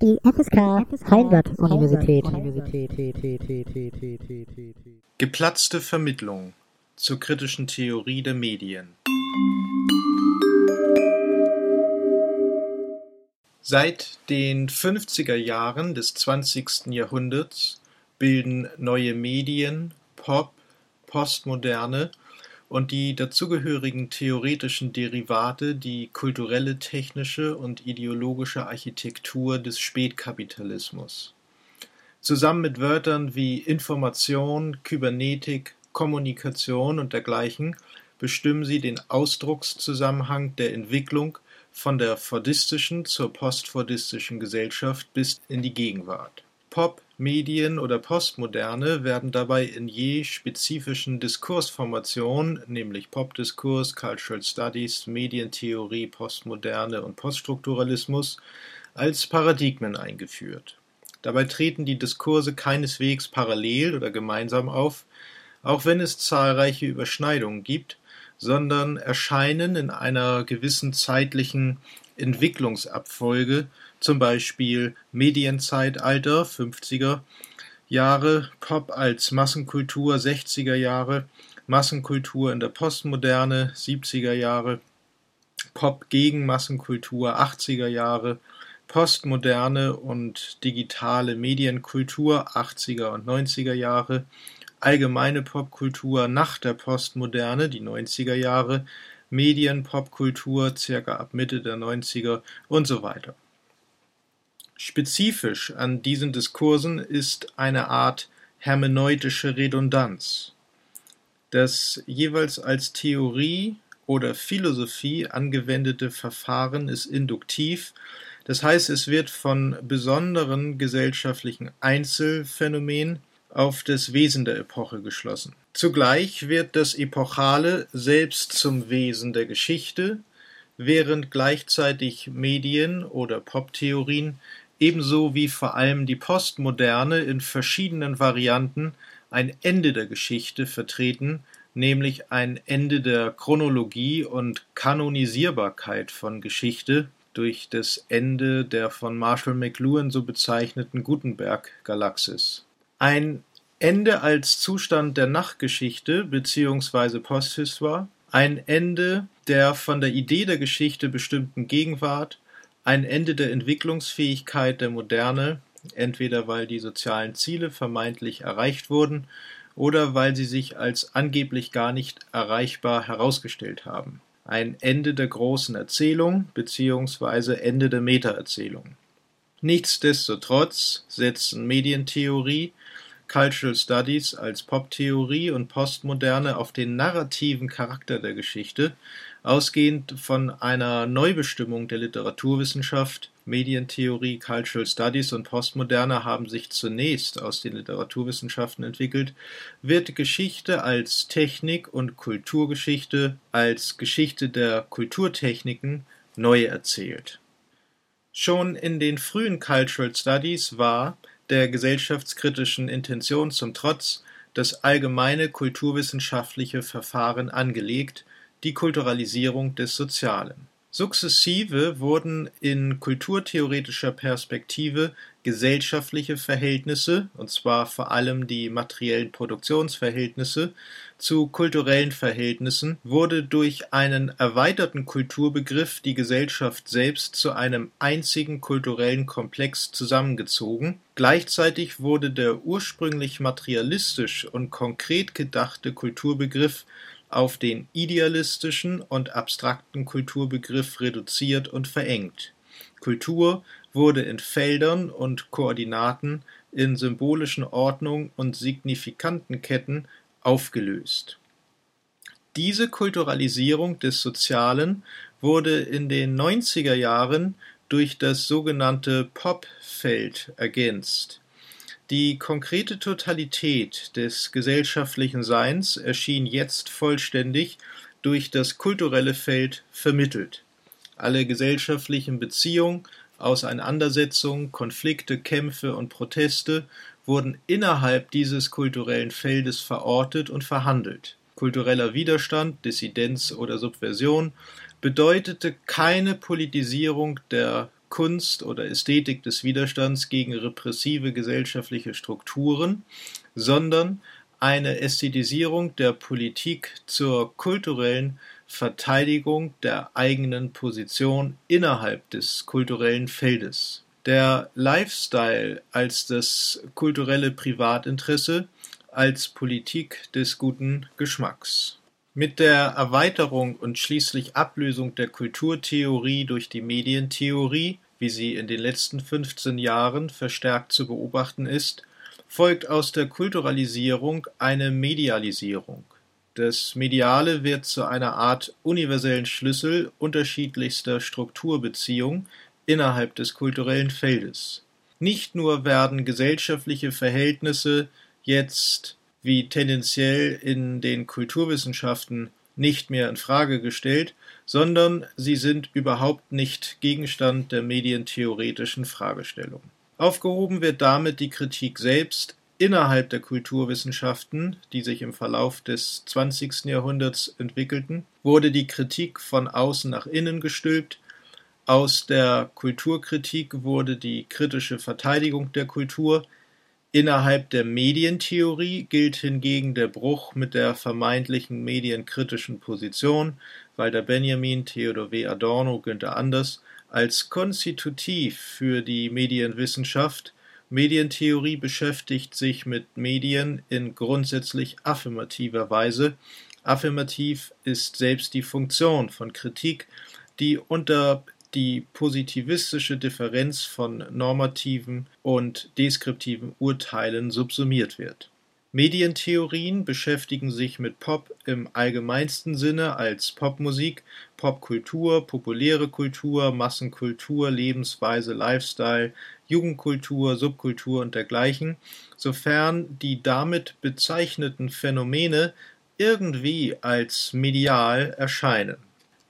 Die FSK Heimbad-Universität. Geplatzte Vermittlung zur kritischen Theorie der Medien. Seit den 50er Jahren des 20. Jahrhunderts bilden neue Medien, Pop, Postmoderne und die dazugehörigen theoretischen Derivate die kulturelle, technische und ideologische Architektur des Spätkapitalismus. Zusammen mit Wörtern wie Information, Kybernetik, Kommunikation und dergleichen bestimmen sie den Ausdruckszusammenhang der Entwicklung von der fordistischen zur postfordistischen Gesellschaft bis in die Gegenwart. Pop, Medien oder Postmoderne werden dabei in je spezifischen Diskursformationen, nämlich Popdiskurs, Cultural Studies, Medientheorie, Postmoderne und Poststrukturalismus, als Paradigmen eingeführt. Dabei treten die Diskurse keineswegs parallel oder gemeinsam auf, auch wenn es zahlreiche Überschneidungen gibt, sondern erscheinen in einer gewissen zeitlichen Entwicklungsabfolge zum Beispiel Medienzeitalter (50er Jahre), Pop als Massenkultur (60er Jahre), Massenkultur in der Postmoderne (70er Jahre), Pop gegen Massenkultur (80er Jahre), Postmoderne und digitale Medienkultur (80er und 90er Jahre), allgemeine Popkultur nach der Postmoderne (die 90er Jahre), Medienpopkultur circa ab Mitte der 90er und so weiter Spezifisch an diesen Diskursen ist eine Art hermeneutische Redundanz. Das jeweils als Theorie oder Philosophie angewendete Verfahren ist induktiv, das heißt, es wird von besonderen gesellschaftlichen Einzelphänomenen auf das Wesen der Epoche geschlossen. Zugleich wird das Epochale selbst zum Wesen der Geschichte, während gleichzeitig Medien oder Poptheorien ebenso wie vor allem die Postmoderne in verschiedenen Varianten ein Ende der Geschichte vertreten, nämlich ein Ende der Chronologie und Kanonisierbarkeit von Geschichte durch das Ende der von Marshall McLuhan so bezeichneten Gutenberg-Galaxis. Ein Ende als Zustand der Nachgeschichte bzw. Posthistoire, ein Ende der von der Idee der Geschichte bestimmten Gegenwart ein Ende der Entwicklungsfähigkeit der Moderne, entweder weil die sozialen Ziele vermeintlich erreicht wurden oder weil sie sich als angeblich gar nicht erreichbar herausgestellt haben. Ein Ende der großen Erzählung bzw. Ende der Metaerzählung. Nichtsdestotrotz setzen Medientheorie, Cultural Studies als Poptheorie und Postmoderne auf den narrativen Charakter der Geschichte Ausgehend von einer Neubestimmung der Literaturwissenschaft Medientheorie, Cultural Studies und Postmoderne haben sich zunächst aus den Literaturwissenschaften entwickelt, wird Geschichte als Technik und Kulturgeschichte als Geschichte der Kulturtechniken neu erzählt. Schon in den frühen Cultural Studies war, der gesellschaftskritischen Intention zum Trotz, das allgemeine kulturwissenschaftliche Verfahren angelegt die Kulturalisierung des Sozialen. Sukzessive wurden in kulturtheoretischer Perspektive gesellschaftliche Verhältnisse, und zwar vor allem die materiellen Produktionsverhältnisse, zu kulturellen Verhältnissen, wurde durch einen erweiterten Kulturbegriff die Gesellschaft selbst zu einem einzigen kulturellen Komplex zusammengezogen, gleichzeitig wurde der ursprünglich materialistisch und konkret gedachte Kulturbegriff auf den idealistischen und abstrakten Kulturbegriff reduziert und verengt. Kultur wurde in Feldern und Koordinaten, in symbolischen Ordnung und signifikanten Ketten aufgelöst. Diese Kulturalisierung des Sozialen wurde in den 90er Jahren durch das sogenannte Pop-Feld ergänzt die konkrete Totalität des gesellschaftlichen Seins erschien jetzt vollständig durch das kulturelle Feld vermittelt. Alle gesellschaftlichen Beziehungen, Auseinandersetzungen, Konflikte, Kämpfe und Proteste wurden innerhalb dieses kulturellen Feldes verortet und verhandelt. Kultureller Widerstand, Dissidenz oder Subversion bedeutete keine Politisierung der Kunst oder Ästhetik des Widerstands gegen repressive gesellschaftliche Strukturen, sondern eine Ästhetisierung der Politik zur kulturellen Verteidigung der eigenen Position innerhalb des kulturellen Feldes. Der Lifestyle als das kulturelle Privatinteresse als Politik des guten Geschmacks. Mit der Erweiterung und schließlich Ablösung der Kulturtheorie durch die Medientheorie, wie sie in den letzten 15 Jahren verstärkt zu beobachten ist, folgt aus der Kulturalisierung eine Medialisierung. Das Mediale wird zu einer Art universellen Schlüssel unterschiedlichster Strukturbeziehung innerhalb des kulturellen Feldes. Nicht nur werden gesellschaftliche Verhältnisse jetzt wie tendenziell in den Kulturwissenschaften nicht mehr in Frage gestellt, sondern sie sind überhaupt nicht Gegenstand der medientheoretischen Fragestellung. Aufgehoben wird damit die Kritik selbst innerhalb der Kulturwissenschaften, die sich im Verlauf des 20. Jahrhunderts entwickelten, wurde die Kritik von außen nach innen gestülpt, aus der Kulturkritik wurde die kritische Verteidigung der Kultur, innerhalb der Medientheorie gilt hingegen der Bruch mit der vermeintlichen medienkritischen Position Walter Benjamin, Theodor W. Adorno, Günther Anders als konstitutiv für die Medienwissenschaft, Medientheorie beschäftigt sich mit Medien in grundsätzlich affirmativer Weise. Affirmativ ist selbst die Funktion von Kritik, die unter die positivistische Differenz von normativen und deskriptiven Urteilen subsumiert wird Medientheorien beschäftigen sich mit Pop im allgemeinsten Sinne als Popmusik, Popkultur, populäre Kultur, Massenkultur, Lebensweise, Lifestyle, Jugendkultur, Subkultur und dergleichen, sofern die damit bezeichneten Phänomene irgendwie als medial erscheinen.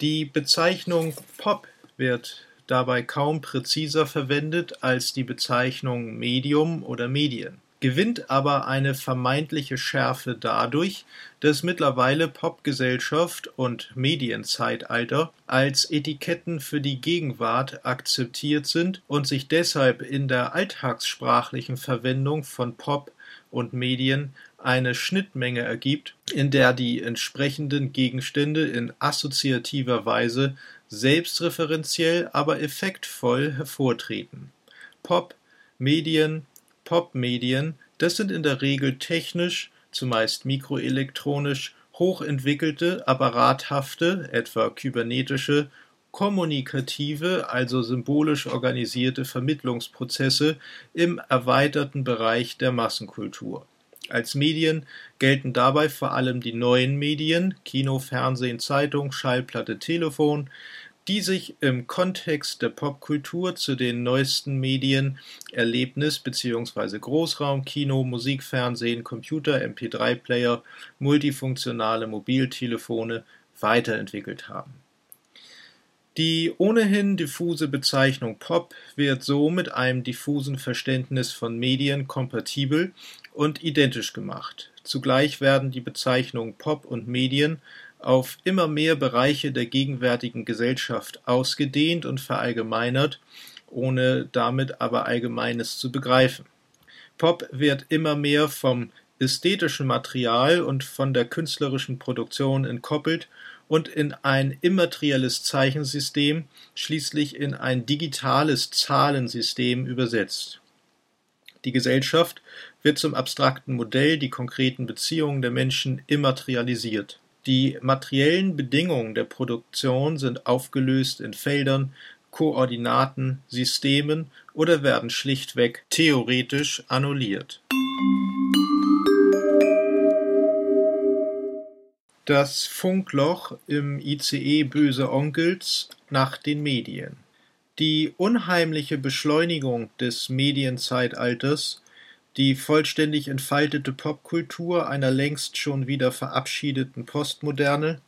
Die Bezeichnung Pop wird dabei kaum präziser verwendet als die Bezeichnung Medium oder Medien gewinnt aber eine vermeintliche Schärfe dadurch, dass mittlerweile Popgesellschaft und Medienzeitalter als Etiketten für die Gegenwart akzeptiert sind und sich deshalb in der alltagssprachlichen Verwendung von Pop und Medien eine Schnittmenge ergibt, in der die entsprechenden Gegenstände in assoziativer Weise selbstreferenziell, aber effektvoll hervortreten. Pop, Medien, Popmedien, das sind in der Regel technisch, zumeist mikroelektronisch, hochentwickelte, apparathafte, etwa kybernetische, kommunikative, also symbolisch organisierte Vermittlungsprozesse im erweiterten Bereich der Massenkultur. Als Medien gelten dabei vor allem die neuen Medien Kino, Fernsehen, Zeitung, Schallplatte, Telefon, die sich im Kontext der Popkultur zu den neuesten Medien Erlebnis bzw. Großraumkino, Musikfernsehen, Computer, MP3-Player, multifunktionale Mobiltelefone weiterentwickelt haben. Die ohnehin diffuse Bezeichnung Pop wird so mit einem diffusen Verständnis von Medien kompatibel und identisch gemacht. Zugleich werden die Bezeichnungen Pop und Medien auf immer mehr Bereiche der gegenwärtigen Gesellschaft ausgedehnt und verallgemeinert, ohne damit aber Allgemeines zu begreifen. Pop wird immer mehr vom ästhetischen Material und von der künstlerischen Produktion entkoppelt und in ein immaterielles Zeichensystem, schließlich in ein digitales Zahlensystem übersetzt. Die Gesellschaft wird zum abstrakten Modell, die konkreten Beziehungen der Menschen immaterialisiert. Die materiellen Bedingungen der Produktion sind aufgelöst in Feldern, Koordinaten, Systemen oder werden schlichtweg theoretisch annulliert. Das Funkloch im ICE Böse Onkels nach den Medien. Die unheimliche Beschleunigung des Medienzeitalters die vollständig entfaltete Popkultur einer längst schon wieder verabschiedeten Postmoderne.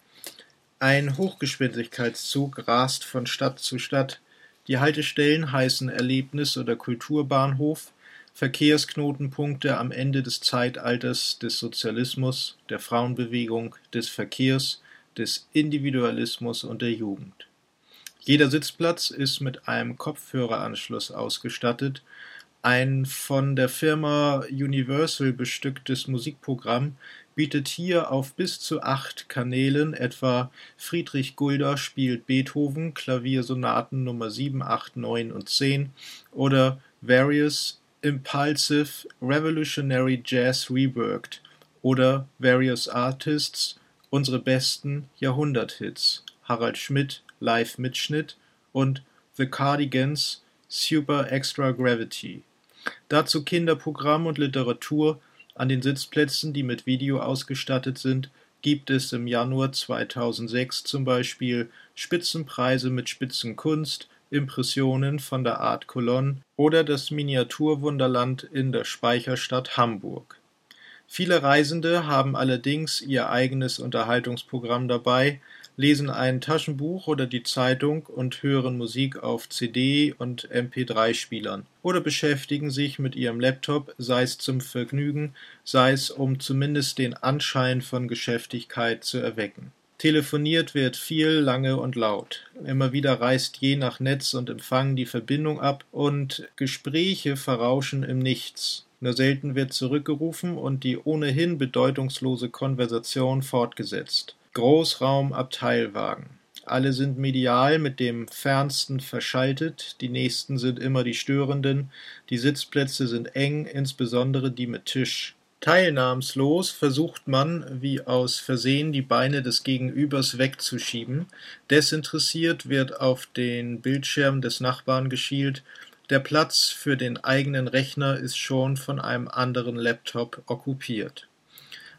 Ein Hochgeschwindigkeitszug rast von Stadt zu Stadt. Die Haltestellen heißen Erlebnis- oder Kulturbahnhof, Verkehrsknotenpunkte am Ende des Zeitalters des Sozialismus, der Frauenbewegung, des Verkehrs, des Individualismus und der Jugend. Jeder Sitzplatz ist mit einem Kopfhöreranschluss ausgestattet. Ein von der Firma Universal bestücktes Musikprogramm bietet hier auf bis zu acht Kanälen etwa Friedrich Gulda spielt Beethoven Klaviersonaten Nummer 7, 8, 9 und 10 oder Various Impulsive Revolutionary Jazz Reworked oder Various Artists Unsere besten Jahrhunderthits Harald Schmidt Live-Mitschnitt und The Cardigans Super Extra Gravity. Dazu Kinderprogramm und Literatur an den Sitzplätzen, die mit Video ausgestattet sind, gibt es im Januar 2006 zum Beispiel Spitzenpreise mit Spitzenkunst, Impressionen von der Art Cologne oder das Miniaturwunderland in der Speicherstadt Hamburg. Viele Reisende haben allerdings ihr eigenes Unterhaltungsprogramm dabei, lesen ein Taschenbuch oder die Zeitung und hören Musik auf CD und MP3-Spielern oder beschäftigen sich mit ihrem Laptop, sei es zum Vergnügen, sei es um zumindest den Anschein von Geschäftigkeit zu erwecken. Telefoniert wird viel, lange und laut. Immer wieder reißt je nach Netz und Empfang die Verbindung ab und Gespräche verrauschen im Nichts. Nur selten wird zurückgerufen und die ohnehin bedeutungslose Konversation fortgesetzt. Großraumabteilwagen. Alle sind medial mit dem Fernsten verschaltet, die nächsten sind immer die störenden, die Sitzplätze sind eng, insbesondere die mit Tisch. Teilnahmslos versucht man, wie aus Versehen, die Beine des Gegenübers wegzuschieben, desinteressiert wird auf den Bildschirm des Nachbarn geschielt, der Platz für den eigenen Rechner ist schon von einem anderen Laptop okkupiert.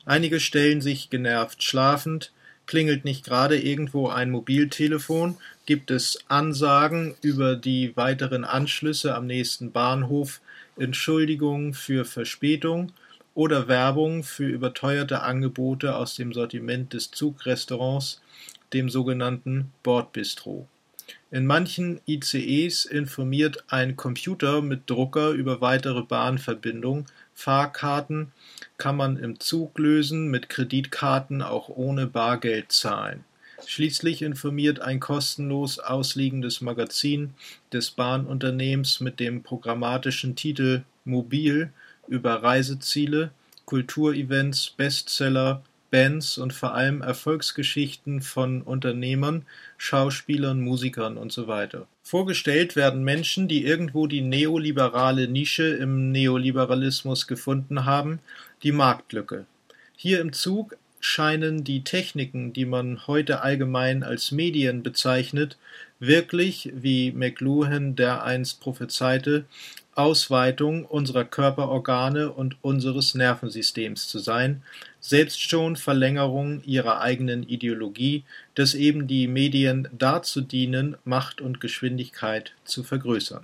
Einige stellen sich genervt schlafend, Klingelt nicht gerade irgendwo ein Mobiltelefon? Gibt es Ansagen über die weiteren Anschlüsse am nächsten Bahnhof, Entschuldigungen für Verspätung oder Werbung für überteuerte Angebote aus dem Sortiment des Zugrestaurants, dem sogenannten Bordbistro? In manchen ICEs informiert ein Computer mit Drucker über weitere Bahnverbindungen, Fahrkarten kann man im Zug lösen, mit Kreditkarten auch ohne Bargeld zahlen. Schließlich informiert ein kostenlos ausliegendes Magazin des Bahnunternehmens mit dem programmatischen Titel Mobil über Reiseziele, Kulturevents, Bestseller, Bands und vor allem Erfolgsgeschichten von Unternehmern, Schauspielern, Musikern usw. Vorgestellt werden Menschen, die irgendwo die neoliberale Nische im Neoliberalismus gefunden haben, die Marktlücke. Hier im Zug scheinen die Techniken, die man heute allgemein als Medien bezeichnet, wirklich, wie McLuhan dereinst prophezeite, Ausweitung unserer Körperorgane und unseres Nervensystems zu sein, selbst schon Verlängerung ihrer eigenen Ideologie, dass eben die Medien dazu dienen, Macht und Geschwindigkeit zu vergrößern.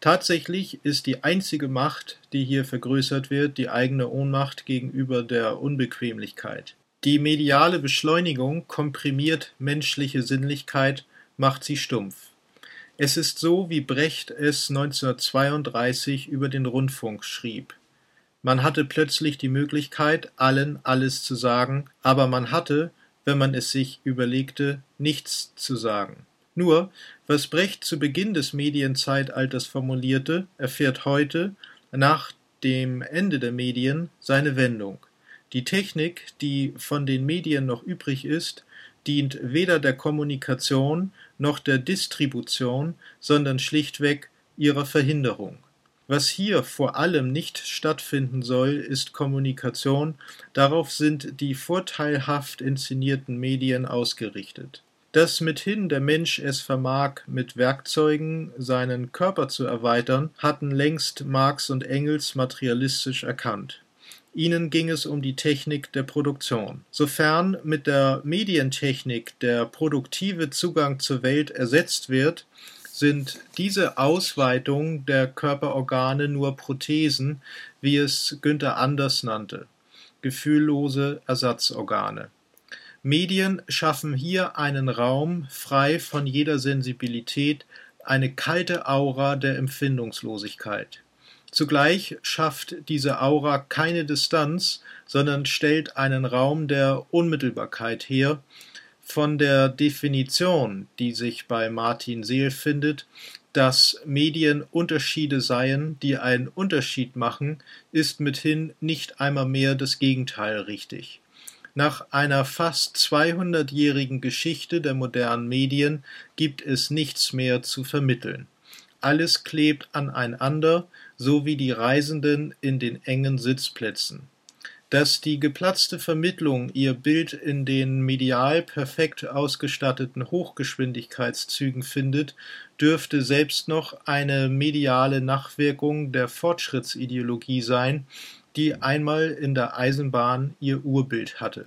Tatsächlich ist die einzige Macht, die hier vergrößert wird, die eigene Ohnmacht gegenüber der Unbequemlichkeit. Die mediale Beschleunigung komprimiert menschliche Sinnlichkeit, macht sie stumpf. Es ist so, wie Brecht es 1932 über den Rundfunk schrieb. Man hatte plötzlich die Möglichkeit, allen alles zu sagen, aber man hatte, wenn man es sich überlegte, nichts zu sagen. Nur, was Brecht zu Beginn des Medienzeitalters formulierte, erfährt heute, nach dem Ende der Medien, seine Wendung. Die Technik, die von den Medien noch übrig ist, dient weder der Kommunikation noch der Distribution, sondern schlichtweg ihrer Verhinderung. Was hier vor allem nicht stattfinden soll, ist Kommunikation, darauf sind die vorteilhaft inszenierten Medien ausgerichtet. Dass mithin der Mensch es vermag, mit Werkzeugen seinen Körper zu erweitern, hatten längst Marx und Engels materialistisch erkannt. Ihnen ging es um die Technik der Produktion. Sofern mit der Medientechnik der produktive Zugang zur Welt ersetzt wird, sind diese Ausweitungen der Körperorgane nur Prothesen, wie es Günther Anders nannte, gefühllose Ersatzorgane. Medien schaffen hier einen Raum frei von jeder Sensibilität, eine kalte Aura der Empfindungslosigkeit. Zugleich schafft diese Aura keine Distanz, sondern stellt einen Raum der Unmittelbarkeit her, Von der Definition, die sich bei Martin Seel findet, dass Medien Unterschiede seien, die einen Unterschied machen, ist mithin nicht einmal mehr das Gegenteil richtig. Nach einer fast 200-jährigen Geschichte der modernen Medien gibt es nichts mehr zu vermitteln. Alles klebt aneinander, so wie die Reisenden in den engen Sitzplätzen. Dass die geplatzte Vermittlung ihr Bild in den medial perfekt ausgestatteten Hochgeschwindigkeitszügen findet, dürfte selbst noch eine mediale Nachwirkung der Fortschrittsideologie sein, die einmal in der Eisenbahn ihr Urbild hatte.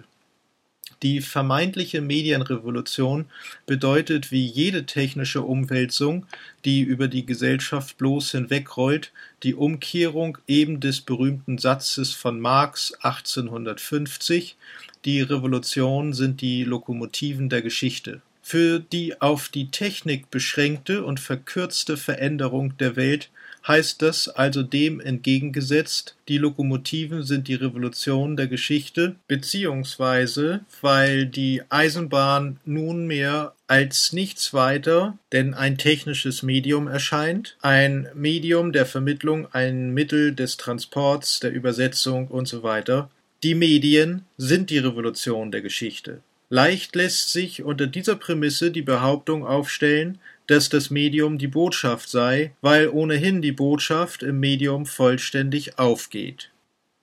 Die vermeintliche Medienrevolution bedeutet wie jede technische Umwälzung, die über die Gesellschaft bloß hinwegrollt, die Umkehrung eben des berühmten Satzes von Marx 1850 Die Revolutionen sind die Lokomotiven der Geschichte. Für die auf die Technik beschränkte und verkürzte Veränderung der Welt heißt das also dem entgegengesetzt, die Lokomotiven sind die Revolution der Geschichte, beziehungsweise weil die Eisenbahn nunmehr als nichts weiter denn ein technisches Medium erscheint, ein Medium der Vermittlung, ein Mittel des Transports, der Übersetzung und so weiter. Die Medien sind die Revolution der Geschichte. Leicht lässt sich unter dieser Prämisse die Behauptung aufstellen, dass das Medium die Botschaft sei, weil ohnehin die Botschaft im Medium vollständig aufgeht.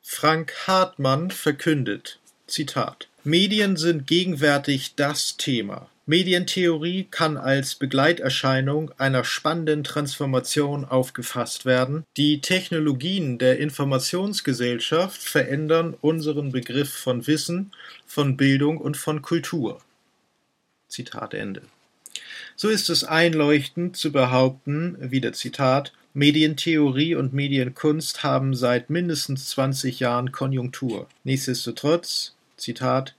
Frank Hartmann verkündet, Zitat, Medien sind gegenwärtig das Thema. Medientheorie kann als Begleiterscheinung einer spannenden Transformation aufgefasst werden. Die Technologien der Informationsgesellschaft verändern unseren Begriff von Wissen, von Bildung und von Kultur. Zitat Ende. So ist es einleuchtend zu behaupten, wieder Zitat, Medientheorie und Medienkunst haben seit mindestens 20 Jahren Konjunktur. Nichtsdestotrotz, Zitat,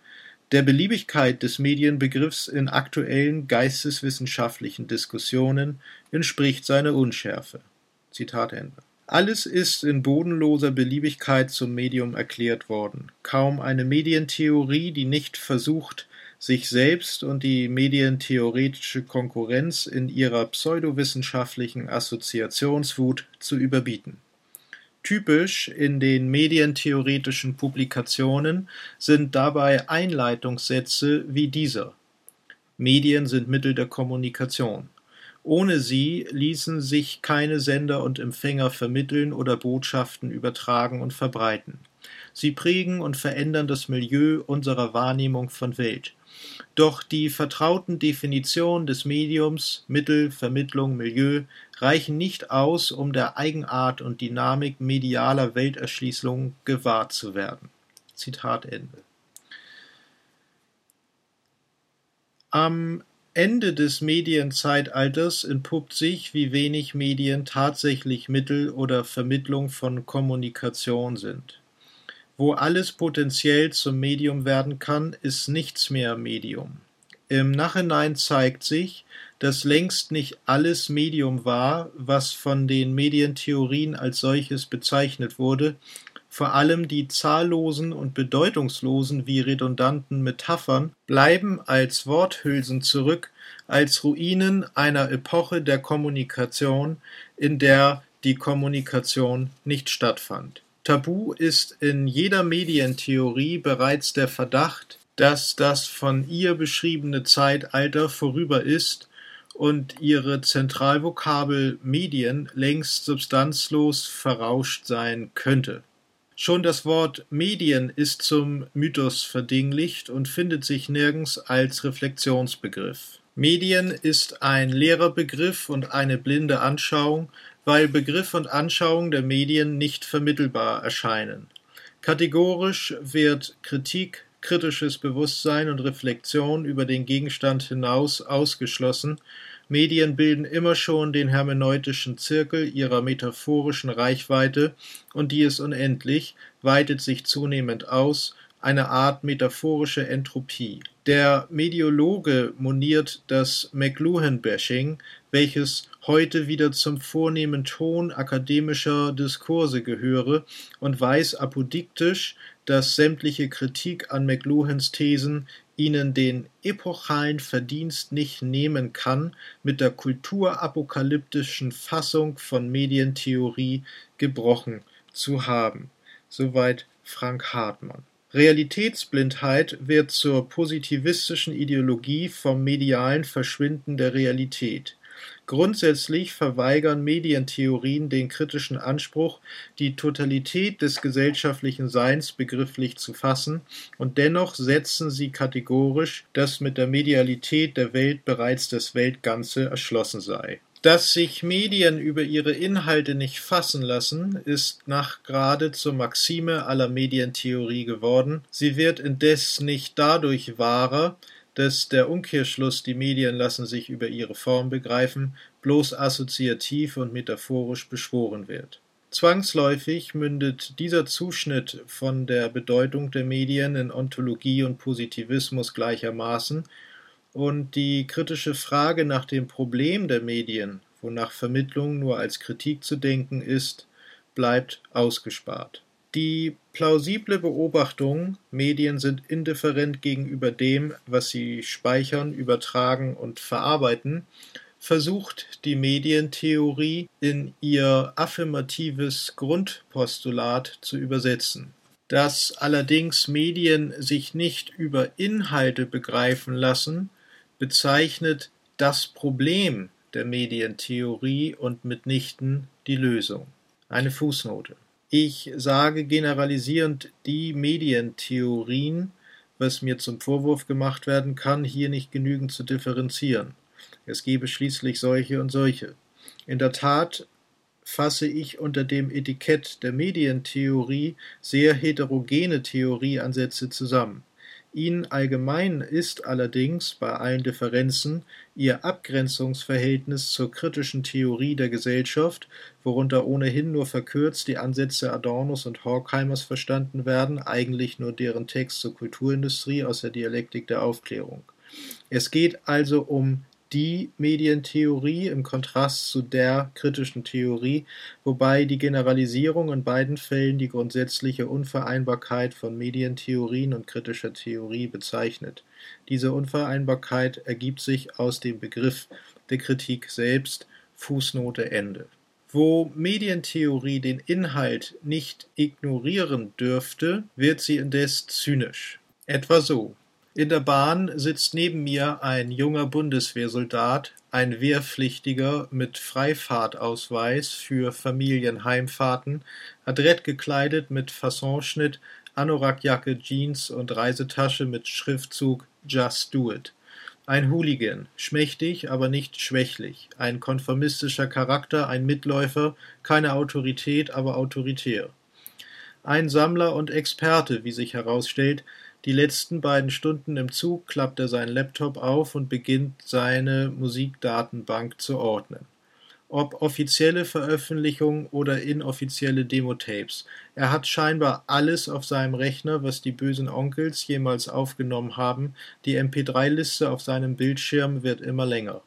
der Beliebigkeit des Medienbegriffs in aktuellen geisteswissenschaftlichen Diskussionen entspricht seine Unschärfe. Zitat Ende. Alles ist in bodenloser Beliebigkeit zum Medium erklärt worden. Kaum eine Medientheorie, die nicht versucht, sich selbst und die medientheoretische Konkurrenz in ihrer pseudowissenschaftlichen Assoziationswut zu überbieten. Typisch in den medientheoretischen Publikationen sind dabei Einleitungssätze wie dieser Medien sind Mittel der Kommunikation. Ohne sie ließen sich keine Sender und Empfänger vermitteln oder Botschaften übertragen und verbreiten. Sie prägen und verändern das Milieu unserer Wahrnehmung von Welt. Doch die vertrauten Definitionen des Mediums, Mittel, Vermittlung, Milieu reichen nicht aus, um der Eigenart und Dynamik medialer Welterschließung gewahr zu werden. Zitat Ende. Am Ende des Medienzeitalters entpuppt sich, wie wenig Medien tatsächlich Mittel oder Vermittlung von Kommunikation sind. Wo alles potenziell zum Medium werden kann, ist nichts mehr Medium. Im Nachhinein zeigt sich, dass längst nicht alles Medium war, was von den Medientheorien als solches bezeichnet wurde, vor allem die zahllosen und bedeutungslosen wie redundanten Metaphern bleiben als Worthülsen zurück, als Ruinen einer Epoche der Kommunikation, in der die Kommunikation nicht stattfand. Tabu ist in jeder Medientheorie bereits der Verdacht, dass das von ihr beschriebene Zeitalter vorüber ist und ihre Zentralvokabel Medien längst substanzlos verrauscht sein könnte. Schon das Wort Medien ist zum Mythos verdinglicht und findet sich nirgends als Reflexionsbegriff. Medien ist ein leerer Begriff und eine blinde Anschauung, weil Begriff und Anschauung der Medien nicht vermittelbar erscheinen. Kategorisch wird Kritik, kritisches Bewusstsein und Reflexion über den Gegenstand hinaus ausgeschlossen, Medien bilden immer schon den hermeneutischen Zirkel ihrer metaphorischen Reichweite, und die ist unendlich, weitet sich zunehmend aus, eine Art metaphorische Entropie. Der Mediologe moniert das McLuhan-Bashing, welches heute wieder zum vornehmen Ton akademischer Diskurse gehöre und weiß apodiktisch, dass sämtliche Kritik an McLuhans Thesen ihnen den epochalen Verdienst nicht nehmen kann, mit der kulturapokalyptischen Fassung von Medientheorie gebrochen zu haben. Soweit Frank Hartmann. Realitätsblindheit wird zur positivistischen Ideologie vom medialen Verschwinden der Realität. Grundsätzlich verweigern Medientheorien den kritischen Anspruch, die Totalität des gesellschaftlichen Seins begrifflich zu fassen, und dennoch setzen sie kategorisch, dass mit der Medialität der Welt bereits das Weltganze erschlossen sei. Dass sich Medien über ihre Inhalte nicht fassen lassen, ist nachgerade zur Maxime aller Medientheorie geworden, sie wird indes nicht dadurch wahrer, dass der Umkehrschluss, die Medien lassen sich über ihre Form begreifen, bloß assoziativ und metaphorisch beschworen wird. Zwangsläufig mündet dieser Zuschnitt von der Bedeutung der Medien in Ontologie und Positivismus gleichermaßen, und die kritische Frage nach dem Problem der Medien, wonach Vermittlung nur als Kritik zu denken ist, bleibt ausgespart. Die plausible Beobachtung, Medien sind indifferent gegenüber dem, was sie speichern, übertragen und verarbeiten, versucht die Medientheorie in ihr affirmatives Grundpostulat zu übersetzen. Dass allerdings Medien sich nicht über Inhalte begreifen lassen, bezeichnet das Problem der Medientheorie und mitnichten die Lösung. Eine Fußnote ich sage generalisierend die Medientheorien, was mir zum Vorwurf gemacht werden kann, hier nicht genügend zu differenzieren. Es gebe schließlich solche und solche. In der Tat fasse ich unter dem Etikett der Medientheorie sehr heterogene Theorieansätze zusammen. Ihnen allgemein ist allerdings bei allen Differenzen ihr Abgrenzungsverhältnis zur kritischen Theorie der Gesellschaft, worunter ohnehin nur verkürzt die Ansätze Adornos und Horkheimers verstanden werden, eigentlich nur deren Text zur Kulturindustrie aus der Dialektik der Aufklärung. Es geht also um die Medientheorie im Kontrast zu der kritischen Theorie, wobei die Generalisierung in beiden Fällen die grundsätzliche Unvereinbarkeit von Medientheorien und kritischer Theorie bezeichnet. Diese Unvereinbarkeit ergibt sich aus dem Begriff der Kritik selbst Fußnote Ende. Wo Medientheorie den Inhalt nicht ignorieren dürfte, wird sie indes zynisch. Etwa so in der Bahn sitzt neben mir ein junger Bundeswehrsoldat, ein Wehrpflichtiger mit Freifahrtausweis für Familienheimfahrten, adrett gekleidet mit Fassonschnitt, Anorakjacke, Jeans und Reisetasche mit Schriftzug Just Do It. Ein Hooligan, schmächtig, aber nicht schwächlich, ein konformistischer Charakter, ein Mitläufer, keine Autorität, aber autoritär. Ein Sammler und Experte, wie sich herausstellt, die letzten beiden Stunden im Zug klappt er seinen Laptop auf und beginnt seine Musikdatenbank zu ordnen. Ob offizielle Veröffentlichungen oder inoffizielle Demotapes. Er hat scheinbar alles auf seinem Rechner, was die bösen Onkels jemals aufgenommen haben. Die MP3-Liste auf seinem Bildschirm wird immer länger.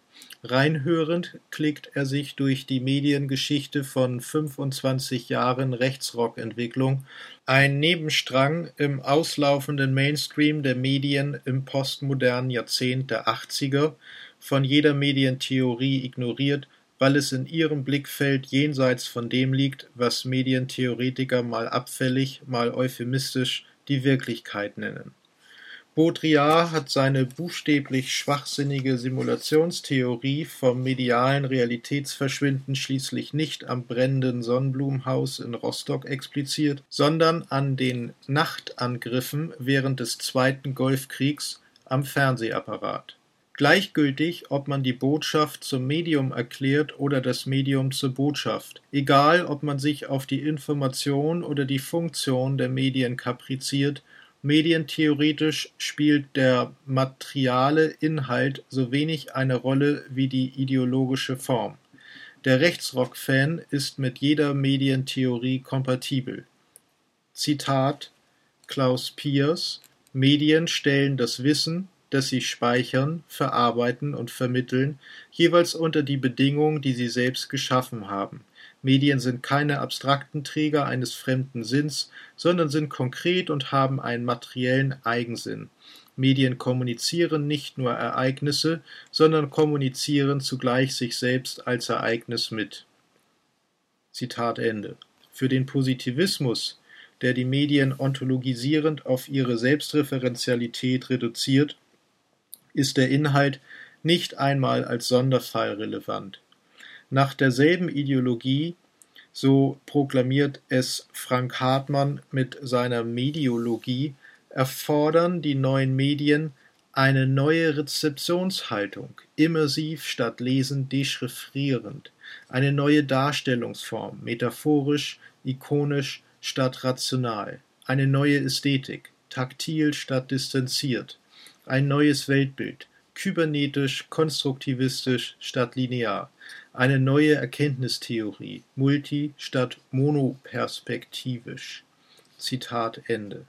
Reinhörend klickt er sich durch die Mediengeschichte von 25 Jahren Rechtsrock-Entwicklung, ein Nebenstrang im auslaufenden Mainstream der Medien im postmodernen Jahrzehnt der 80er, von jeder Medientheorie ignoriert, weil es in ihrem Blickfeld jenseits von dem liegt, was Medientheoretiker mal abfällig, mal euphemistisch die Wirklichkeit nennen Baudrillard hat seine buchstäblich schwachsinnige Simulationstheorie vom medialen Realitätsverschwinden schließlich nicht am brennenden Sonnenblumenhaus in Rostock expliziert, sondern an den Nachtangriffen während des Zweiten Golfkriegs am Fernsehapparat. Gleichgültig, ob man die Botschaft zum Medium erklärt oder das Medium zur Botschaft, egal ob man sich auf die Information oder die Funktion der Medien kapriziert, Medientheoretisch spielt der materiale Inhalt so wenig eine Rolle wie die ideologische Form. Der Rechtsrock-Fan ist mit jeder Medientheorie kompatibel. Zitat Klaus Piers Medien stellen das Wissen, das sie speichern, verarbeiten und vermitteln, jeweils unter die Bedingungen, die sie selbst geschaffen haben Medien sind keine abstrakten Träger eines fremden Sinns, sondern sind konkret und haben einen materiellen Eigensinn. Medien kommunizieren nicht nur Ereignisse, sondern kommunizieren zugleich sich selbst als Ereignis mit. Zitat Ende. Für den Positivismus, der die Medien ontologisierend auf ihre Selbstreferenzialität reduziert, ist der Inhalt nicht einmal als Sonderfall relevant. Nach derselben Ideologie, so proklamiert es Frank Hartmann mit seiner Mediologie, erfordern die neuen Medien eine neue Rezeptionshaltung, immersiv statt lesend dechiffrierend, eine neue Darstellungsform, metaphorisch, ikonisch statt rational, eine neue Ästhetik, taktil statt distanziert, ein neues Weltbild, kybernetisch, konstruktivistisch statt linear, eine neue Erkenntnistheorie, multi statt monoperspektivisch. Zitat Ende.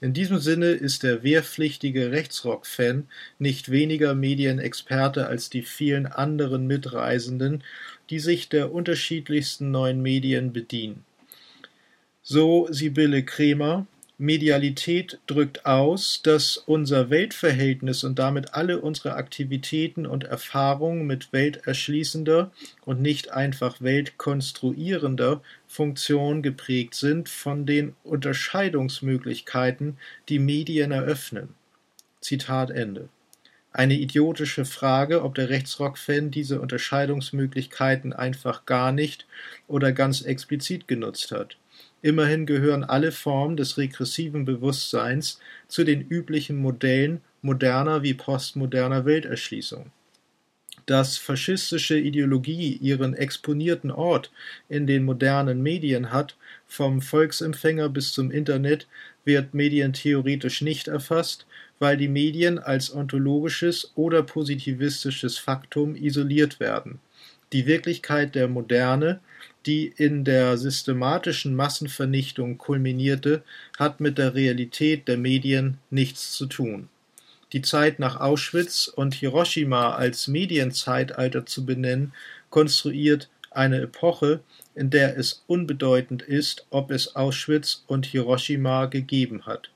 In diesem Sinne ist der wehrpflichtige Rechtsrock-Fan nicht weniger Medienexperte als die vielen anderen Mitreisenden, die sich der unterschiedlichsten neuen Medien bedienen. So Sibylle Kremer, Medialität drückt aus, dass unser Weltverhältnis und damit alle unsere Aktivitäten und Erfahrungen mit welterschließender und nicht einfach weltkonstruierender Funktion geprägt sind von den Unterscheidungsmöglichkeiten, die Medien eröffnen. Zitat Ende. Eine idiotische Frage, ob der Rechtsrock-Fan diese Unterscheidungsmöglichkeiten einfach gar nicht oder ganz explizit genutzt hat. Immerhin gehören alle Formen des regressiven Bewusstseins zu den üblichen Modellen moderner wie postmoderner Welterschließung. Dass faschistische Ideologie ihren exponierten Ort in den modernen Medien hat, vom Volksempfänger bis zum Internet, wird medientheoretisch nicht erfasst, weil die Medien als ontologisches oder positivistisches Faktum isoliert werden. Die Wirklichkeit der Moderne die in der systematischen Massenvernichtung kulminierte, hat mit der Realität der Medien nichts zu tun. Die Zeit nach Auschwitz und Hiroshima als Medienzeitalter zu benennen, konstruiert eine Epoche, in der es unbedeutend ist, ob es Auschwitz und Hiroshima gegeben hat.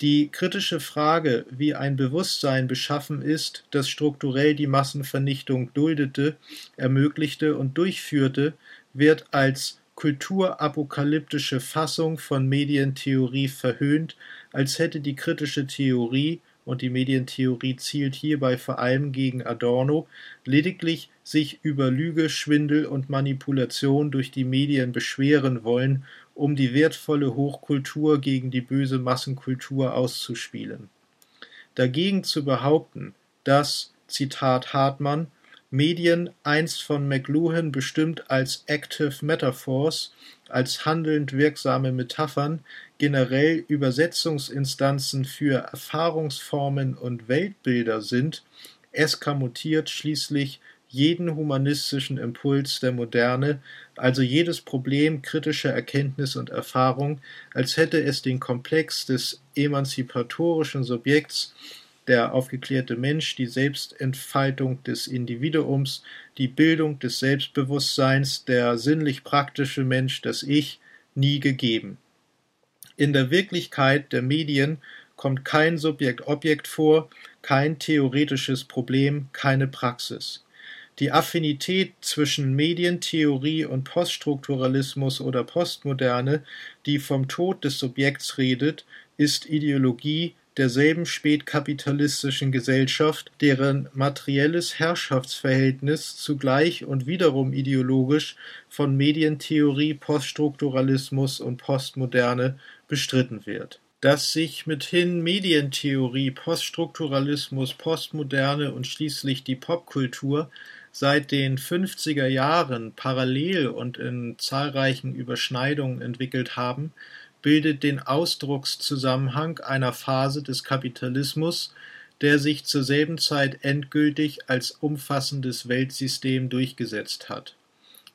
Die kritische Frage, wie ein Bewusstsein beschaffen ist, das strukturell die Massenvernichtung duldete, ermöglichte und durchführte, wird als kulturapokalyptische Fassung von Medientheorie verhöhnt, als hätte die kritische Theorie und die Medientheorie zielt hierbei vor allem gegen Adorno, lediglich sich über Lüge, Schwindel und Manipulation durch die Medien beschweren wollen, um die wertvolle Hochkultur gegen die böse Massenkultur auszuspielen. Dagegen zu behaupten, dass, Zitat Hartmann, Medien einst von McLuhan bestimmt als Active Metaphors, als handelnd wirksame Metaphern, generell Übersetzungsinstanzen für Erfahrungsformen und Weltbilder sind, eskamotiert schließlich jeden humanistischen Impuls der Moderne, also jedes Problem kritischer Erkenntnis und Erfahrung, als hätte es den Komplex des emanzipatorischen Subjekts der aufgeklärte Mensch, die Selbstentfaltung des Individuums, die Bildung des Selbstbewusstseins, der sinnlich-praktische Mensch, das Ich, nie gegeben. In der Wirklichkeit der Medien kommt kein Subjekt-Objekt vor, kein theoretisches Problem, keine Praxis. Die Affinität zwischen Medientheorie und Poststrukturalismus oder Postmoderne, die vom Tod des Subjekts redet, ist Ideologie, derselben spätkapitalistischen Gesellschaft, deren materielles Herrschaftsverhältnis zugleich und wiederum ideologisch von Medientheorie, Poststrukturalismus und Postmoderne bestritten wird. Dass sich mithin Medientheorie, Poststrukturalismus, Postmoderne und schließlich die Popkultur seit den 50er Jahren parallel und in zahlreichen Überschneidungen entwickelt haben, bildet den Ausdruckszusammenhang einer Phase des Kapitalismus, der sich zur selben Zeit endgültig als umfassendes Weltsystem durchgesetzt hat.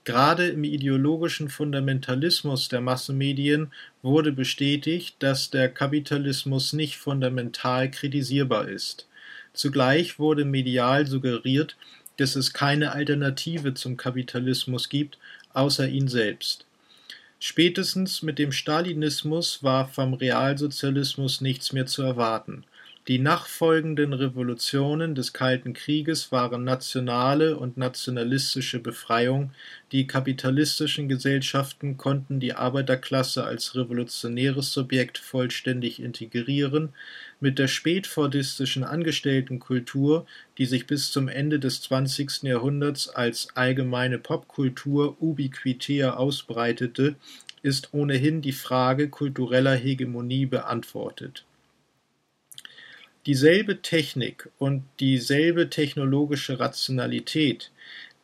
Gerade im ideologischen Fundamentalismus der Massenmedien wurde bestätigt, dass der Kapitalismus nicht fundamental kritisierbar ist. Zugleich wurde medial suggeriert, dass es keine Alternative zum Kapitalismus gibt, außer ihn selbst. Spätestens mit dem Stalinismus war vom Realsozialismus nichts mehr zu erwarten. Die nachfolgenden Revolutionen des Kalten Krieges waren nationale und nationalistische Befreiung, die kapitalistischen Gesellschaften konnten die Arbeiterklasse als revolutionäres Subjekt vollständig integrieren, mit der spätfordistischen Angestelltenkultur, die sich bis zum Ende des 20. Jahrhunderts als allgemeine Popkultur ubiquitär ausbreitete, ist ohnehin die Frage kultureller Hegemonie beantwortet dieselbe Technik und dieselbe technologische Rationalität,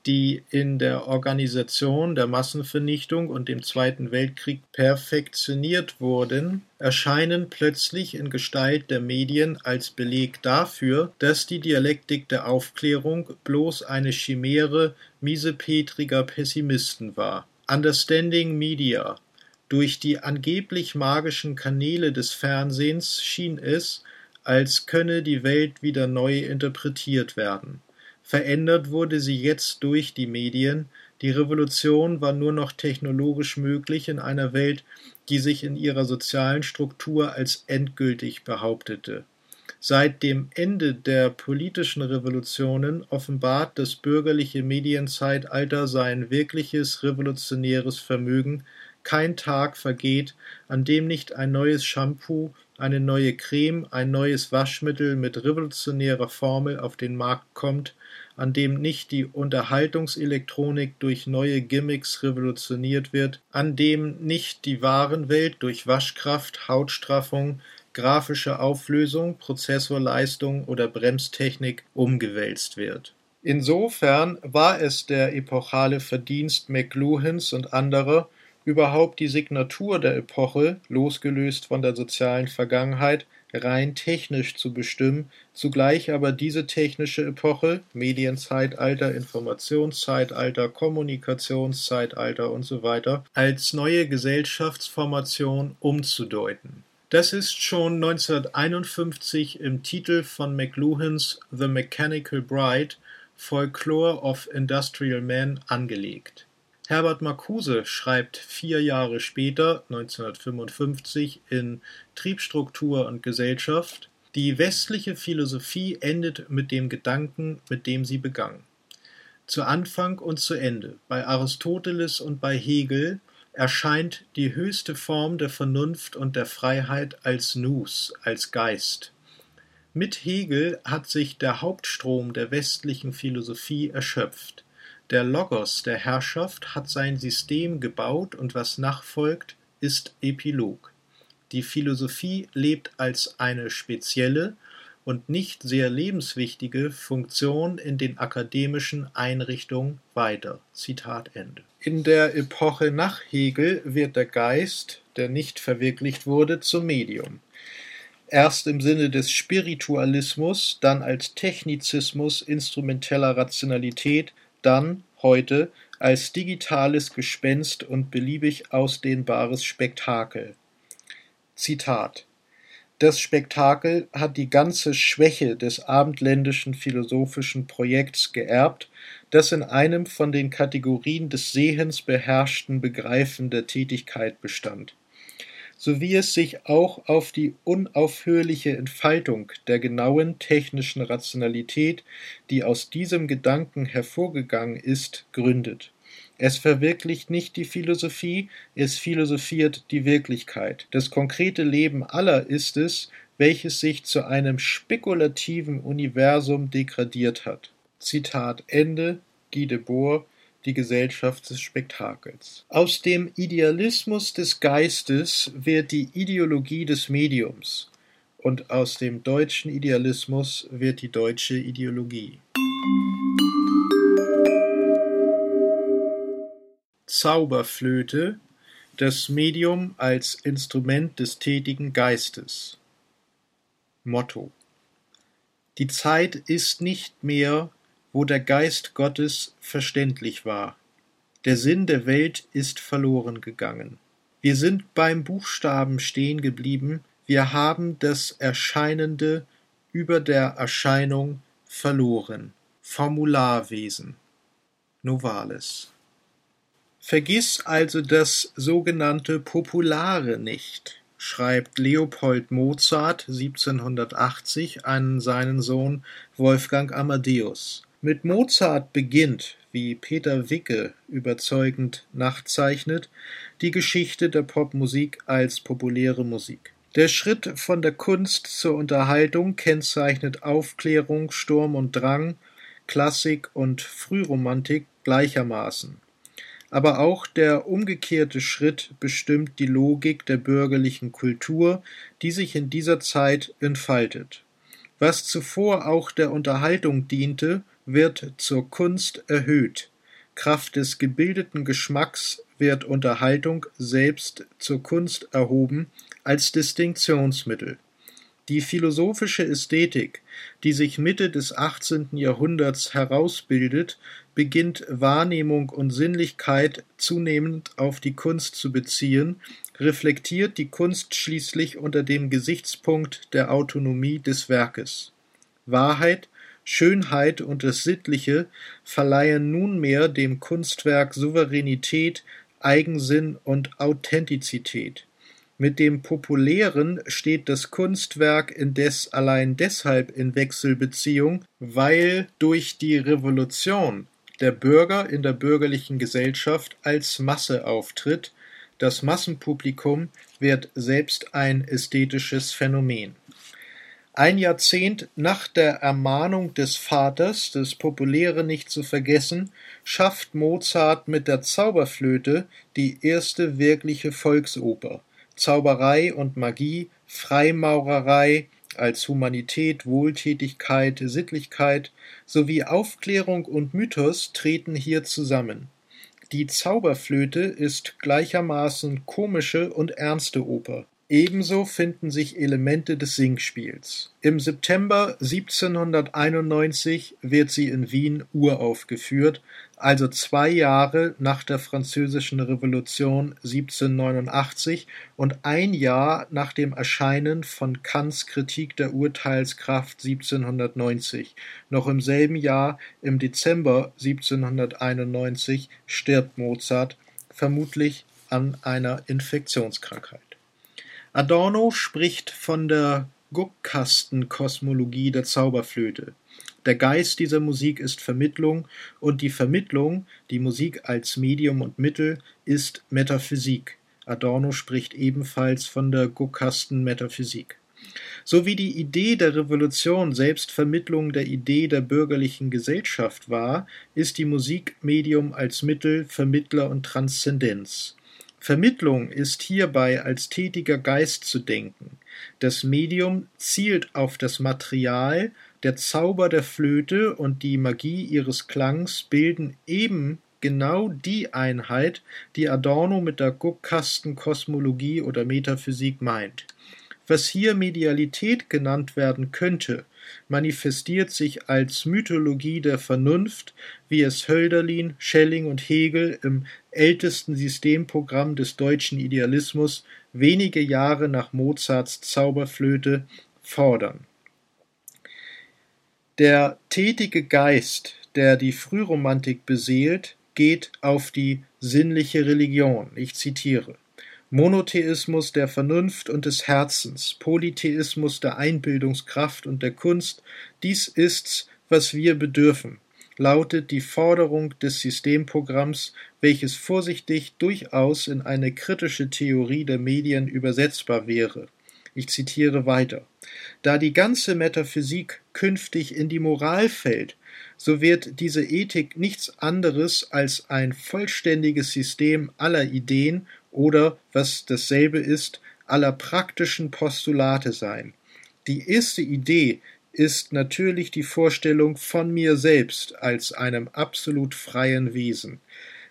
die in der Organisation der Massenvernichtung und dem Zweiten Weltkrieg perfektioniert wurden, erscheinen plötzlich in Gestalt der Medien als Beleg dafür, dass die Dialektik der Aufklärung bloß eine Chimäre miesepetriger Pessimisten war. Understanding Media durch die angeblich magischen Kanäle des Fernsehens schien es, als könne die Welt wieder neu interpretiert werden. Verändert wurde sie jetzt durch die Medien, die Revolution war nur noch technologisch möglich in einer Welt, die sich in ihrer sozialen Struktur als endgültig behauptete. Seit dem Ende der politischen Revolutionen offenbart das bürgerliche Medienzeitalter sein wirkliches revolutionäres Vermögen, kein Tag vergeht, an dem nicht ein neues Shampoo, eine neue Creme, ein neues Waschmittel mit revolutionärer Formel auf den Markt kommt, an dem nicht die Unterhaltungselektronik durch neue Gimmicks revolutioniert wird, an dem nicht die Warenwelt durch Waschkraft, Hautstraffung, grafische Auflösung, Prozessorleistung oder Bremstechnik umgewälzt wird. Insofern war es der epochale Verdienst McLuhans und anderer, überhaupt die Signatur der Epoche, losgelöst von der sozialen Vergangenheit, rein technisch zu bestimmen, zugleich aber diese technische Epoche Medienzeitalter, Informationszeitalter, Kommunikationszeitalter usw. als neue Gesellschaftsformation umzudeuten. Das ist schon 1951 im Titel von McLuhans The Mechanical Bride Folklore of Industrial Men angelegt Herbert Marcuse schreibt vier Jahre später, 1955, in Triebstruktur und Gesellschaft: Die westliche Philosophie endet mit dem Gedanken, mit dem sie begann. Zu Anfang und zu Ende, bei Aristoteles und bei Hegel, erscheint die höchste Form der Vernunft und der Freiheit als Nous, als Geist. Mit Hegel hat sich der Hauptstrom der westlichen Philosophie erschöpft der Logos der Herrschaft hat sein System gebaut und was nachfolgt, ist Epilog. Die Philosophie lebt als eine spezielle und nicht sehr lebenswichtige Funktion in den akademischen Einrichtungen weiter. Zitat Ende. In der Epoche nach Hegel wird der Geist, der nicht verwirklicht wurde, zum Medium. Erst im Sinne des Spiritualismus, dann als Technizismus instrumenteller Rationalität, dann heute als digitales Gespenst und beliebig ausdehnbares Spektakel. Zitat Das Spektakel hat die ganze Schwäche des abendländischen philosophischen Projekts geerbt, das in einem von den Kategorien des Sehens beherrschten Begreifen der Tätigkeit bestand so wie es sich auch auf die unaufhörliche Entfaltung der genauen technischen Rationalität, die aus diesem Gedanken hervorgegangen ist, gründet. Es verwirklicht nicht die Philosophie, es philosophiert die Wirklichkeit. Das konkrete Leben aller ist es, welches sich zu einem spekulativen Universum degradiert hat. Zitat Ende Guy Debord die Gesellschaft des Spektakels. Aus dem Idealismus des Geistes wird die Ideologie des Mediums und aus dem deutschen Idealismus wird die deutsche Ideologie. Zauberflöte, das Medium als Instrument des tätigen Geistes. Motto Die Zeit ist nicht mehr wo der Geist Gottes verständlich war. Der Sinn der Welt ist verloren gegangen. Wir sind beim Buchstaben stehen geblieben, wir haben das Erscheinende über der Erscheinung verloren. Formularwesen. Novales. Vergiss also das sogenannte Populare nicht. schreibt Leopold Mozart 1780 an seinen Sohn Wolfgang Amadeus. Mit Mozart beginnt, wie Peter Wicke überzeugend nachzeichnet, die Geschichte der Popmusik als populäre Musik. Der Schritt von der Kunst zur Unterhaltung kennzeichnet Aufklärung, Sturm und Drang, Klassik und Frühromantik gleichermaßen. Aber auch der umgekehrte Schritt bestimmt die Logik der bürgerlichen Kultur, die sich in dieser Zeit entfaltet. Was zuvor auch der Unterhaltung diente, wird zur Kunst erhöht. Kraft des gebildeten Geschmacks wird Unterhaltung selbst zur Kunst erhoben als Distinktionsmittel. Die philosophische Ästhetik, die sich Mitte des 18. Jahrhunderts herausbildet, beginnt Wahrnehmung und Sinnlichkeit zunehmend auf die Kunst zu beziehen, reflektiert die Kunst schließlich unter dem Gesichtspunkt der Autonomie des Werkes. Wahrheit, Schönheit und das Sittliche verleihen nunmehr dem Kunstwerk Souveränität, Eigensinn und Authentizität. Mit dem Populären steht das Kunstwerk indes allein deshalb in Wechselbeziehung, weil durch die Revolution der Bürger in der bürgerlichen Gesellschaft als Masse auftritt, das Massenpublikum wird selbst ein ästhetisches Phänomen. Ein Jahrzehnt nach der Ermahnung des Vaters, das Populäre nicht zu vergessen, schafft Mozart mit der Zauberflöte die erste wirkliche Volksoper. Zauberei und Magie, Freimaurerei als Humanität, Wohltätigkeit, Sittlichkeit sowie Aufklärung und Mythos treten hier zusammen. Die Zauberflöte ist gleichermaßen komische und ernste Oper. Ebenso finden sich Elemente des Singspiels. Im September 1791 wird sie in Wien uraufgeführt, also zwei Jahre nach der Französischen Revolution 1789 und ein Jahr nach dem Erscheinen von Kants Kritik der Urteilskraft 1790. Noch im selben Jahr, im Dezember 1791, stirbt Mozart, vermutlich an einer Infektionskrankheit. Adorno spricht von der Guckkastenkosmologie der Zauberflöte. Der Geist dieser Musik ist Vermittlung und die Vermittlung, die Musik als Medium und Mittel, ist Metaphysik. Adorno spricht ebenfalls von der Guckkastenmetaphysik. So wie die Idee der Revolution selbst Vermittlung der Idee der bürgerlichen Gesellschaft war, ist die Musik Medium als Mittel, Vermittler und Transzendenz. Vermittlung ist hierbei als tätiger Geist zu denken. Das Medium zielt auf das Material, der Zauber der Flöte und die Magie ihres Klangs bilden eben genau die Einheit, die Adorno mit der Guckkastenkosmologie oder Metaphysik meint. Was hier Medialität genannt werden könnte, manifestiert sich als Mythologie der Vernunft, wie es Hölderlin, Schelling und Hegel im ältesten Systemprogramm des deutschen Idealismus wenige Jahre nach Mozarts Zauberflöte fordern. Der tätige Geist, der die Frühromantik beseelt, geht auf die sinnliche Religion. Ich zitiere. Monotheismus der Vernunft und des Herzens, Polytheismus der Einbildungskraft und der Kunst, dies ist's, was wir bedürfen, lautet die Forderung des Systemprogramms, welches vorsichtig durchaus in eine kritische Theorie der Medien übersetzbar wäre. Ich zitiere weiter. Da die ganze Metaphysik künftig in die Moral fällt, so wird diese Ethik nichts anderes als ein vollständiges System aller Ideen oder, was dasselbe ist, aller praktischen Postulate sein. Die erste Idee ist natürlich die Vorstellung von mir selbst als einem absolut freien Wesen.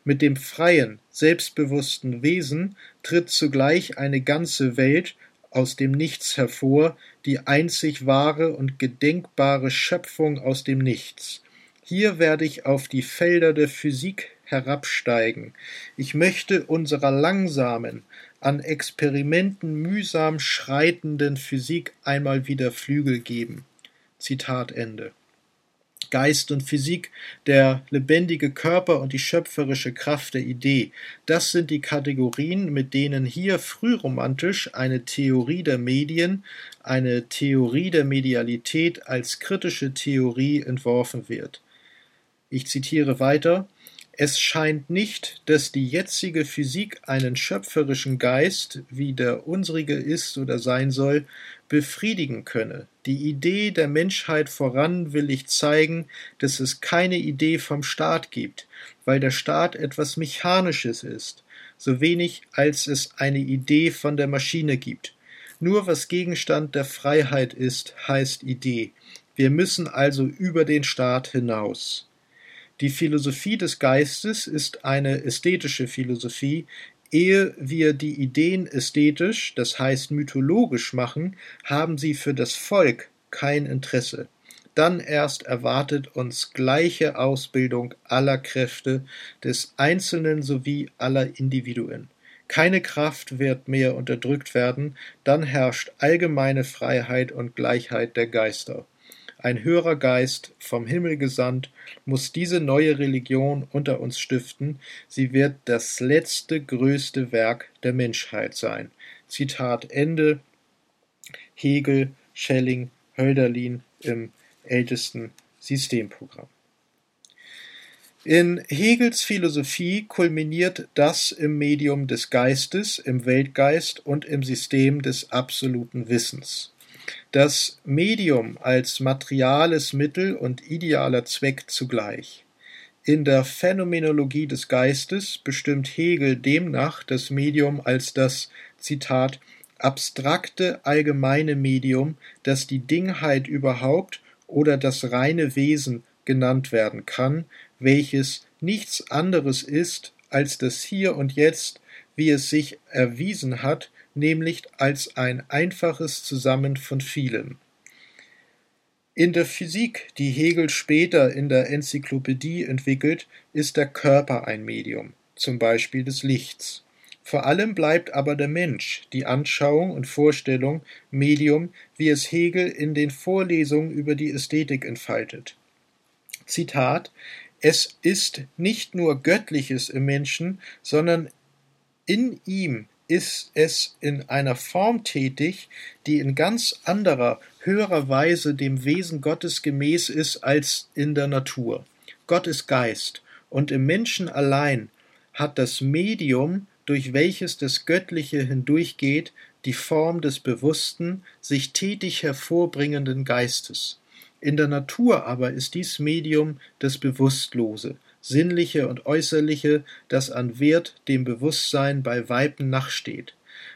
Mit dem freien, selbstbewussten Wesen tritt zugleich eine ganze Welt aus dem Nichts hervor, die einzig wahre und gedenkbare Schöpfung aus dem Nichts. Hier werde ich auf die Felder der Physik herabsteigen. Ich möchte unserer langsamen, an Experimenten mühsam schreitenden Physik einmal wieder Flügel geben. Zitat Ende. Geist und Physik, der lebendige Körper und die schöpferische Kraft der Idee. Das sind die Kategorien, mit denen hier frühromantisch eine Theorie der Medien, eine Theorie der Medialität als kritische Theorie entworfen wird. Ich zitiere weiter es scheint nicht, dass die jetzige Physik einen schöpferischen Geist, wie der unsrige ist oder sein soll, befriedigen könne. Die Idee der Menschheit voran will ich zeigen, dass es keine Idee vom Staat gibt, weil der Staat etwas Mechanisches ist, so wenig als es eine Idee von der Maschine gibt. Nur was Gegenstand der Freiheit ist, heißt Idee. Wir müssen also über den Staat hinaus. Die Philosophie des Geistes ist eine ästhetische Philosophie. Ehe wir die Ideen ästhetisch, das heißt mythologisch machen, haben sie für das Volk kein Interesse. Dann erst erwartet uns gleiche Ausbildung aller Kräfte des Einzelnen sowie aller Individuen. Keine Kraft wird mehr unterdrückt werden, dann herrscht allgemeine Freiheit und Gleichheit der Geister. Ein höherer Geist, vom Himmel gesandt, muss diese neue Religion unter uns stiften, sie wird das letzte größte Werk der Menschheit sein. Zitat Ende Hegel, Schelling, Hölderlin im ältesten Systemprogramm. In Hegels Philosophie kulminiert das im Medium des Geistes, im Weltgeist und im System des absoluten Wissens. Das Medium als materiales Mittel und idealer Zweck zugleich. In der Phänomenologie des Geistes bestimmt Hegel demnach das Medium als das Zitat abstrakte allgemeine Medium, das die Dingheit überhaupt oder das reine Wesen genannt werden kann, welches nichts anderes ist als das Hier und Jetzt, wie es sich erwiesen hat nämlich als ein einfaches Zusammen von vielen. In der Physik, die Hegel später in der Enzyklopädie entwickelt, ist der Körper ein Medium, zum Beispiel des Lichts. Vor allem bleibt aber der Mensch, die Anschauung und Vorstellung, Medium, wie es Hegel in den Vorlesungen über die Ästhetik entfaltet. Zitat Es ist nicht nur Göttliches im Menschen, sondern in ihm ist es in einer Form tätig, die in ganz anderer, höherer Weise dem Wesen Gottes gemäß ist als in der Natur. Gott ist Geist, und im Menschen allein hat das Medium, durch welches das Göttliche hindurchgeht, die Form des bewussten, sich tätig hervorbringenden Geistes. In der Natur aber ist dies Medium das Bewusstlose, Sinnliche und Äußerliche, das an Wert dem Bewusstsein bei Weitem nachsteht.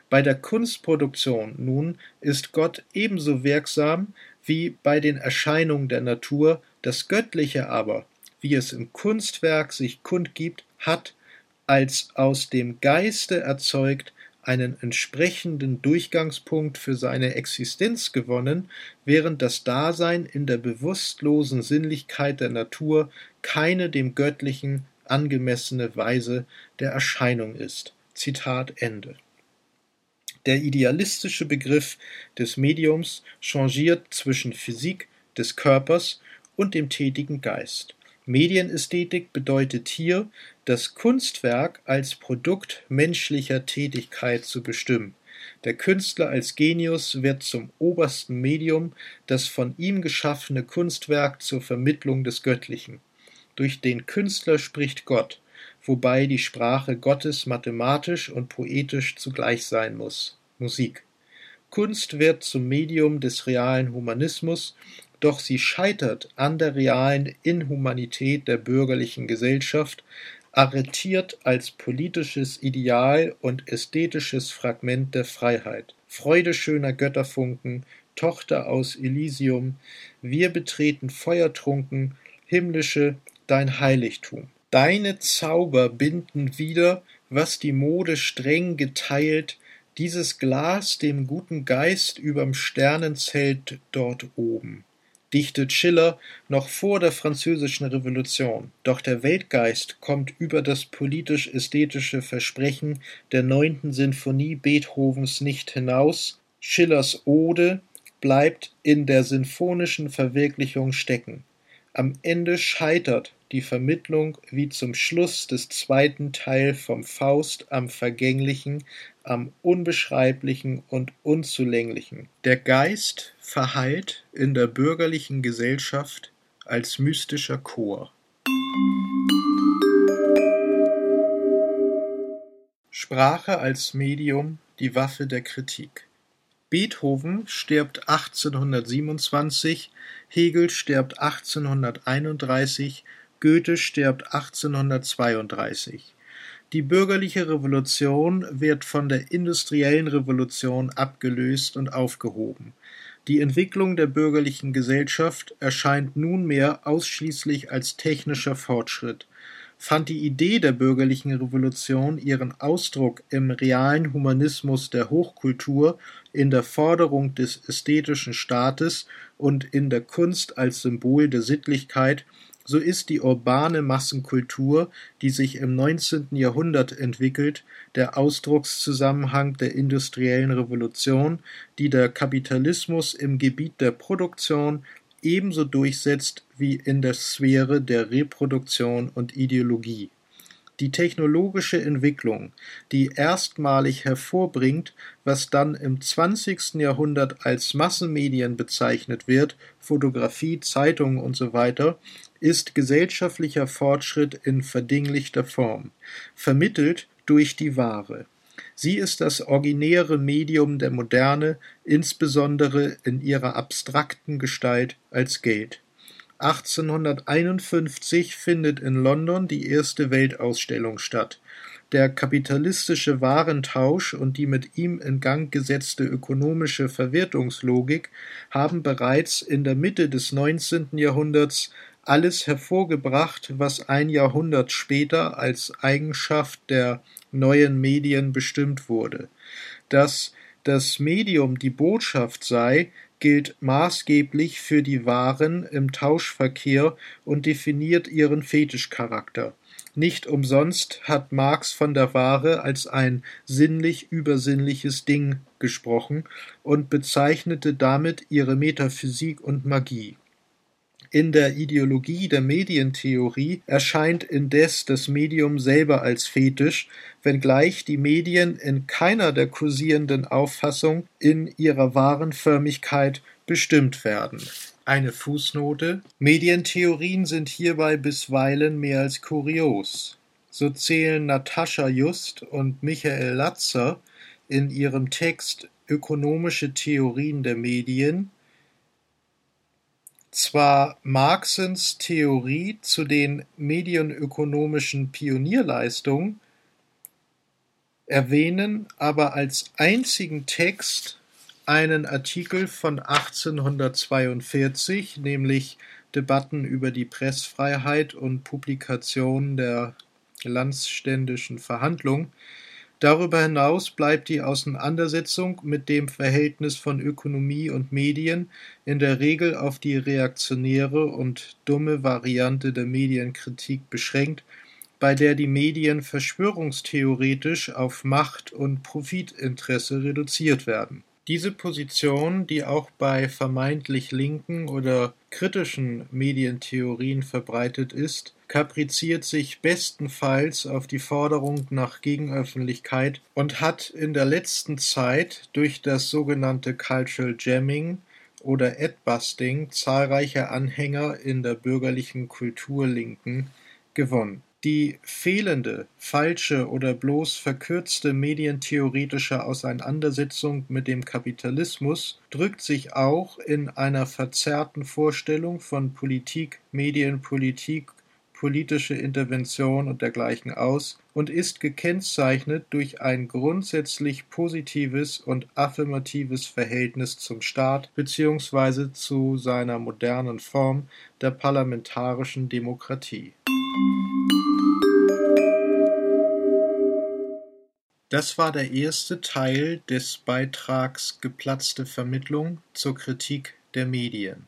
Bei der Kunstproduktion nun ist Gott ebenso wirksam wie bei den Erscheinungen der Natur, das Göttliche aber, wie es im Kunstwerk sich kundgibt, hat, als aus dem Geiste erzeugt, einen entsprechenden Durchgangspunkt für seine Existenz gewonnen, während das Dasein in der bewusstlosen Sinnlichkeit der Natur keine dem Göttlichen angemessene Weise der Erscheinung ist. Zitat Ende. Der idealistische Begriff des Mediums changiert zwischen Physik des Körpers und dem tätigen Geist. Medienästhetik bedeutet hier, das Kunstwerk als Produkt menschlicher Tätigkeit zu bestimmen. Der Künstler als Genius wird zum obersten Medium, das von ihm geschaffene Kunstwerk zur Vermittlung des Göttlichen. Durch den Künstler spricht Gott, wobei die Sprache Gottes mathematisch und poetisch zugleich sein muss. Musik. Kunst wird zum Medium des realen Humanismus doch sie scheitert an der realen Inhumanität der bürgerlichen Gesellschaft, arretiert als politisches Ideal und ästhetisches Fragment der Freiheit. Freude schöner Götterfunken, Tochter aus Elysium, wir betreten feuertrunken, himmlische, dein Heiligtum. Deine Zauber binden wieder, was die Mode streng geteilt, dieses Glas dem guten Geist überm Sternenzelt dort oben dichtet Schiller noch vor der Französischen Revolution, doch der Weltgeist kommt über das politisch-ästhetische Versprechen der neunten Sinfonie Beethovens nicht hinaus, Schillers Ode bleibt in der sinfonischen Verwirklichung stecken. Am Ende scheitert die Vermittlung wie zum Schluss des zweiten Teil vom Faust am Vergänglichen, am Unbeschreiblichen und Unzulänglichen. Der Geist verhallt in der bürgerlichen Gesellschaft als mystischer Chor. Sprache als Medium die Waffe der Kritik. Beethoven stirbt 1827, Hegel stirbt 1831, Goethe stirbt 1832. Die bürgerliche Revolution wird von der industriellen Revolution abgelöst und aufgehoben. Die Entwicklung der bürgerlichen Gesellschaft erscheint nunmehr ausschließlich als technischer Fortschritt fand die Idee der bürgerlichen Revolution ihren Ausdruck im realen Humanismus der Hochkultur, in der Forderung des ästhetischen Staates und in der Kunst als Symbol der Sittlichkeit, so ist die urbane Massenkultur, die sich im 19. Jahrhundert entwickelt, der Ausdruckszusammenhang der industriellen Revolution, die der Kapitalismus im Gebiet der Produktion ebenso durchsetzt wie in der Sphäre der Reproduktion und Ideologie. Die technologische Entwicklung, die erstmalig hervorbringt, was dann im 20. Jahrhundert als Massenmedien bezeichnet wird, Fotografie, Zeitungen usw., ist gesellschaftlicher Fortschritt in verdinglichter Form, vermittelt durch die Ware. Sie ist das originäre Medium der Moderne, insbesondere in ihrer abstrakten Gestalt als Geld. 1851 findet in London die erste Weltausstellung statt. Der kapitalistische Warentausch und die mit ihm in Gang gesetzte ökonomische Verwertungslogik haben bereits in der Mitte des 19. Jahrhunderts alles hervorgebracht, was ein Jahrhundert später als Eigenschaft der neuen Medien bestimmt wurde. Dass das Medium die Botschaft sei, gilt maßgeblich für die Waren im Tauschverkehr und definiert ihren Fetischcharakter. Nicht umsonst hat Marx von der Ware als ein sinnlich übersinnliches Ding gesprochen und bezeichnete damit ihre Metaphysik und Magie. In der Ideologie der Medientheorie erscheint indes das Medium selber als Fetisch, wenngleich die Medien in keiner der kursierenden Auffassung in ihrer wahren Förmigkeit bestimmt werden. Eine Fußnote Medientheorien sind hierbei bisweilen mehr als kurios. So zählen Natascha Just und Michael Latzer in ihrem Text Ökonomische Theorien der Medien zwar Marxens Theorie zu den medienökonomischen Pionierleistungen, erwähnen aber als einzigen Text einen Artikel von 1842, nämlich Debatten über die Pressfreiheit und Publikation der landsständischen Verhandlung, Darüber hinaus bleibt die Auseinandersetzung mit dem Verhältnis von Ökonomie und Medien in der Regel auf die reaktionäre und dumme Variante der Medienkritik beschränkt, bei der die Medien verschwörungstheoretisch auf Macht und Profitinteresse reduziert werden. Diese Position, die auch bei vermeintlich linken oder kritischen Medientheorien verbreitet ist, kapriziert sich bestenfalls auf die Forderung nach Gegenöffentlichkeit und hat in der letzten Zeit durch das sogenannte Cultural Jamming oder Adbusting zahlreiche Anhänger in der bürgerlichen Kulturlinken gewonnen die fehlende, falsche oder bloß verkürzte medientheoretische Auseinandersetzung mit dem Kapitalismus drückt sich auch in einer verzerrten Vorstellung von Politik, Medienpolitik, politische Intervention und dergleichen aus und ist gekennzeichnet durch ein grundsätzlich positives und affirmatives Verhältnis zum Staat bzw. zu seiner modernen Form der parlamentarischen Demokratie Das war der erste Teil des Beitrags Geplatzte Vermittlung zur Kritik der Medien